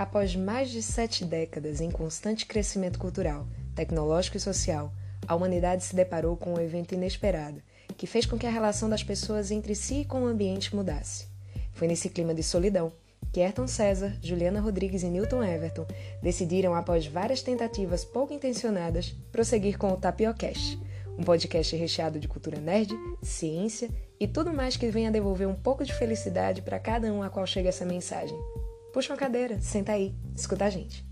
Após mais de sete décadas em constante crescimento cultural, tecnológico e social, a humanidade se deparou com um evento inesperado que fez com que a relação das pessoas entre si e com o ambiente mudasse. Foi nesse clima de solidão que Ayrton César, Juliana Rodrigues e Newton Everton decidiram, após várias tentativas pouco intencionadas, prosseguir com o Tapiocast, um podcast recheado de cultura nerd, ciência e tudo mais que venha devolver um pouco de felicidade para cada um a qual chega essa mensagem. Puxa uma cadeira, senta aí, escuta a gente.